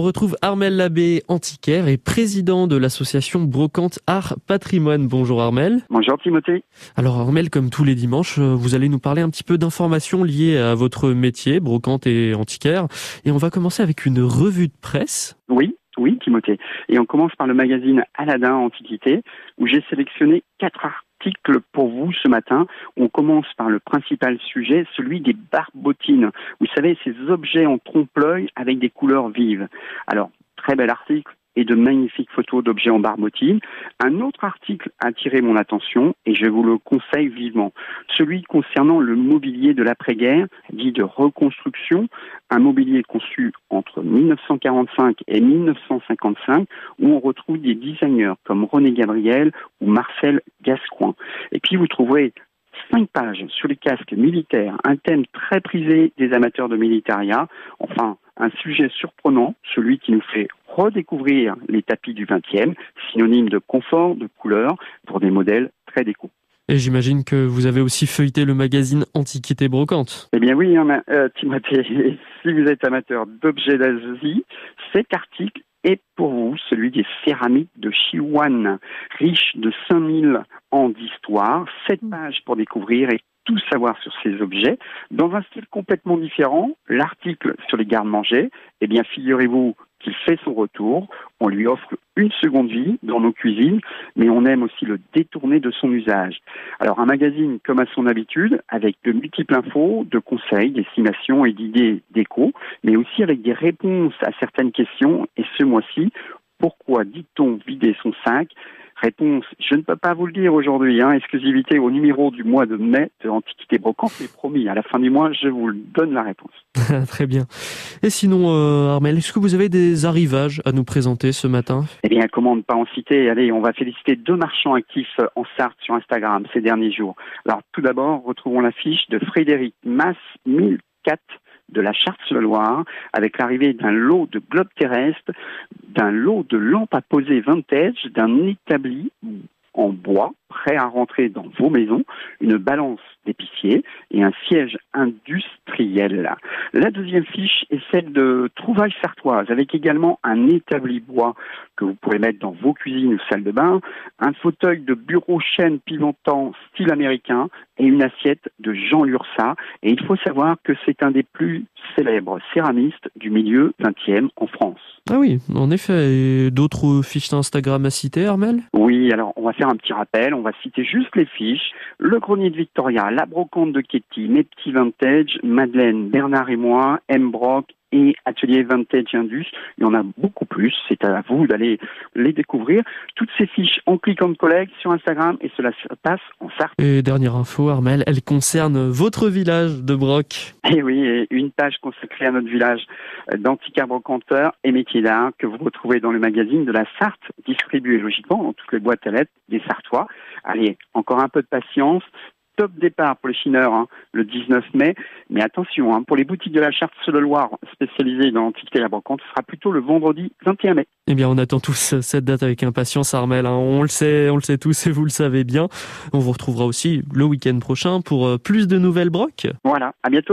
On retrouve Armel Labbé, antiquaire et président de l'association Brocante Art Patrimoine. Bonjour Armel. Bonjour Timothée. Alors Armel, comme tous les dimanches, euh, vous allez nous parler un petit peu d'informations liées à votre métier, brocante et antiquaire. Et on va commencer avec une revue de presse. Oui, oui Timothée. Et on commence par le magazine Aladin Antiquité, où j'ai sélectionné quatre articles pour vous ce matin. On commence par le principal sujet, celui des barbotines. Vous savez, ces objets en trompe-l'œil avec des couleurs vives. Alors, très bel article et de magnifiques photos d'objets en barbotine. Un autre article a attiré mon attention et je vous le conseille vivement. Celui concernant le mobilier de l'après-guerre, dit de reconstruction, un mobilier conçu entre 1945 et 1955 où on retrouve des designers comme René Gabriel ou Marcel Gascoin. Et puis vous trouverez cinq pages sur les casques militaires, un thème très prisé des amateurs de militaria, enfin un sujet surprenant, celui qui nous fait redécouvrir les tapis du XXe, synonyme de confort, de couleur, pour des modèles très déco. Et j'imagine que vous avez aussi feuilleté le magazine Antiquité Brocante. Eh bien oui, hein, euh, Timothée, si vous êtes amateur d'objets d'Asie, cet article est pour vous celui des céramiques de Chiwan, riche de 5000 ans d'histoire, sept mm. pages pour découvrir et tout savoir sur ces objets. Dans un style complètement différent, l'article sur les gardes-manger, eh bien figurez-vous qu'il fait son retour. On lui offre une seconde vie dans nos cuisines, mais on aime aussi le détourner de son usage. Alors un magazine comme à son habitude, avec de multiples infos, de conseils, d'estimations et d'idées d'écho, mais aussi avec des réponses à certaines questions. Et ce mois-ci, pourquoi dit-on vider son sac? Réponse, je ne peux pas vous le dire aujourd'hui, hein, exclusivité au numéro du mois de mai de Antiquité Brocante, mais promis, à la fin du mois, je vous donne la réponse. Très bien. Et sinon, euh, Armel, est-ce que vous avez des arrivages à nous présenter ce matin? Eh bien, comment ne pas en citer? Allez, on va féliciter deux marchands actifs en Sarthe sur Instagram ces derniers jours. Alors, tout d'abord, retrouvons l'affiche de Frédéric Mass 1004 de la Charte-sur-Loire avec l'arrivée d'un lot de globes terrestres, d'un lot de lampes à poser vintage, d'un établi en bois prêt à rentrer dans vos maisons, une balance d'épicier et un siège industriel. La deuxième fiche est celle de trouvailles sartoises avec également un établi bois que vous pourrez mettre dans vos cuisines ou salles de bain, un fauteuil de bureau chêne pivotant style américain et une assiette de Jean Lursa. Et il faut savoir que c'est un des plus célèbres céramistes du milieu 20e en France. Ah oui, en effet. D'autres fiches d'Instagram à citer, Armel? Oui, alors on va faire un petit rappel. On va citer juste les fiches. Le grenier de Victoria, la brocante de Ketty, mes petits vintage, Madeleine, Bernard et moi, M. Brock et Atelier Vintage Indus. Il y en a beaucoup plus. C'est à vous d'aller les découvrir. Toutes ces fiches en cliquant collègue sur Instagram et cela se passe en Sarthe. Et dernière info, Armel, elle concerne votre village de Broc. Et eh oui, une page consacrée à notre village d'antiquaires brocanteurs et métiers d'art que vous retrouvez dans le magazine de la Sarthe, distribué logiquement dans toutes les boîtes à lettres des Sartois. Allez, encore un peu de patience top départ pour les chineurs hein, le 19 mai. Mais attention, hein, pour les boutiques de la charte sur le Loire spécialisées dans l'Antiquité et la brocante, ce sera plutôt le vendredi 21 mai. Eh bien, on attend tous cette date avec impatience, Armel. Hein. On le sait, on le sait tous et vous le savez bien. On vous retrouvera aussi le week-end prochain pour euh, plus de nouvelles brocs. Voilà, à bientôt.